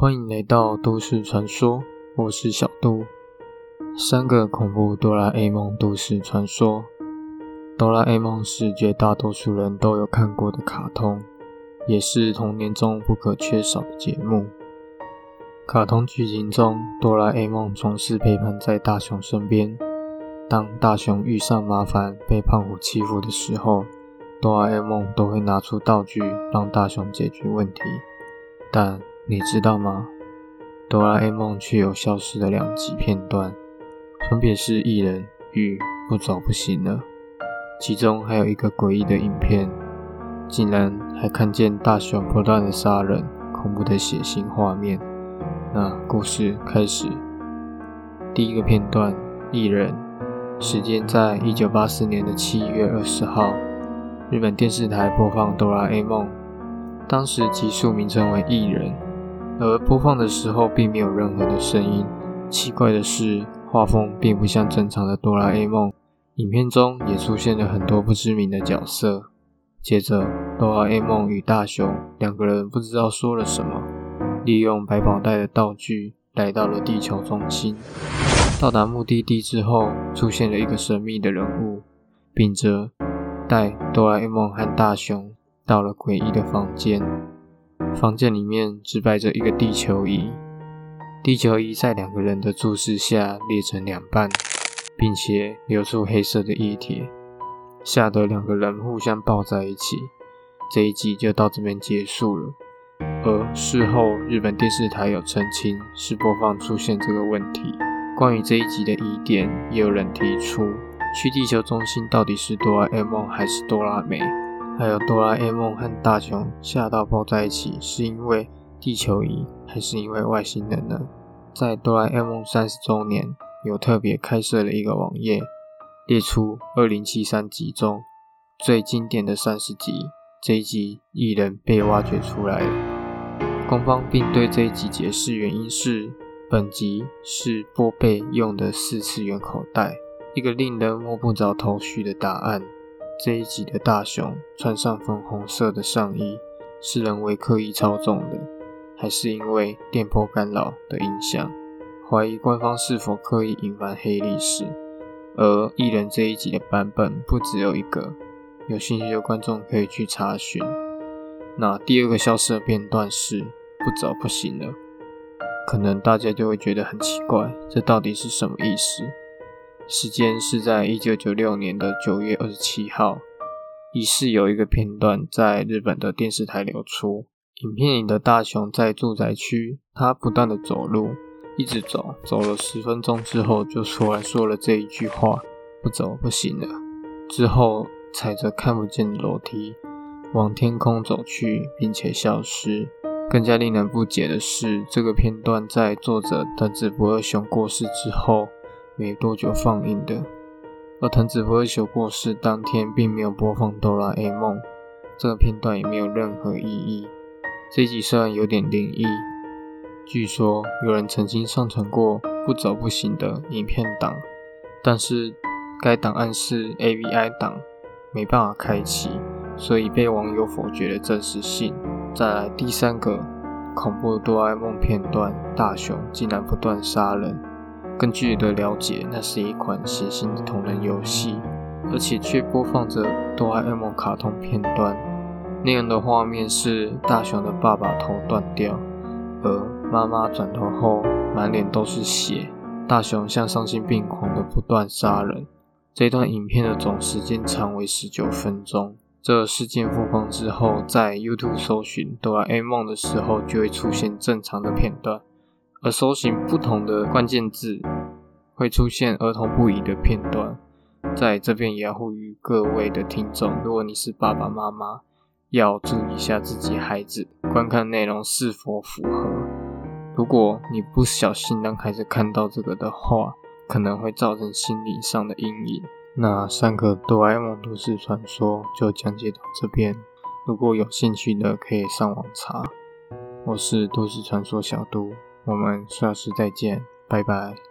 欢迎来到都市传说，我是小杜。三个恐怖哆啦 A 梦都市传说。哆啦 A 梦是绝大多数人都有看过的卡通，也是童年中不可缺少的节目。卡通剧情中，哆啦 A 梦总是陪伴在大雄身边。当大雄遇上麻烦，被胖虎欺负的时候，哆啦 A 梦都会拿出道具让大雄解决问题。但你知道吗？哆啦 A 梦却有消失的两集片段，分别是艺人与不走不行了。其中还有一个诡异的影片，竟然还看见大雄不断的杀人，恐怖的血腥画面。那故事开始，第一个片段，艺人，时间在一九八四年的七月二十号，日本电视台播放哆啦 A 梦，当时集数名称为艺人。而播放的时候并没有任何的声音。奇怪的是，画风并不像正常的哆啦 A 梦。影片中也出现了很多不知名的角色。接着，哆啦 A 梦与大雄两个人不知道说了什么，利用百宝袋的道具来到了地球中心。到达目的地之后，出现了一个神秘的人物，秉着带哆啦 A 梦和大雄到了诡异的房间。房间里面只摆着一个地球仪，地球仪在两个人的注视下裂成两半，并且流出黑色的液体，吓得两个人互相抱在一起。这一集就到这边结束了。而事后，日本电视台有澄清是播放出现这个问题。关于这一集的疑点，也有人提出，去地球中心到底是哆啦 A 梦还是哆啦美？还有哆啦 A 梦和大雄吓到抱在一起，是因为地球仪还是因为外星人呢？在哆啦 A 梦三十周年，有特别开设了一个网页，列出二零七三集中最经典的三十集，这一集艺人被挖掘出来了。官方并对这一集解释原因是，本集是波贝用的四次元口袋，一个令人摸不着头绪的答案。这一集的大雄穿上粉红色的上衣，是人为刻意操纵的，还是因为电波干扰的影响？怀疑官方是否刻意隐瞒黑历史？而艺人这一集的版本不只有一个，有兴趣的观众可以去查询。那第二个消失的片段是不走不行了，可能大家就会觉得很奇怪，这到底是什么意思？时间是在一九九六年的九月二十七号，疑似有一个片段在日本的电视台流出。影片里的大雄在住宅区，他不断的走路，一直走，走了十分钟之后，就出来说了这一句话：“不走不行了。”之后踩着看不见的楼梯往天空走去，并且消失。更加令人不解的是，这个片段在作者藤子不二雄过世之后。没多久放映的，而藤子不二雄过世当天并没有播放哆啦 A 梦，这个片段也没有任何意义。这集虽然有点灵异，据说有人曾经上传过不走不行的影片档，但是该档案是 AVI 档，没办法开启，所以被网友否决了真实性。再来第三个恐怖哆啦 A 梦片段，大雄竟然不断杀人。根据的了解，那是一款血腥的同人游戏，而且却播放着哆啦 A 梦卡通片段。那样的画面是大雄的爸爸头断掉，而妈妈转头后满脸都是血。大雄像丧心病狂的不断杀人。这段影片的总时间长为十九分钟。这事件曝光之后，在 YouTube 搜寻哆啦 A 梦的时候，就会出现正常的片段。而搜寻不同的关键字，会出现儿童不宜的片段。在这边也要呼吁各位的听众，如果你是爸爸妈妈，要注意一下自己孩子观看内容是否符合。如果你不小心让孩子看到这个的话，可能会造成心理上的阴影。那三个哆啦 A 梦都市传说就讲解到这边，如果有兴趣的可以上网查。我是都市传说小都。我们下次再见，拜拜。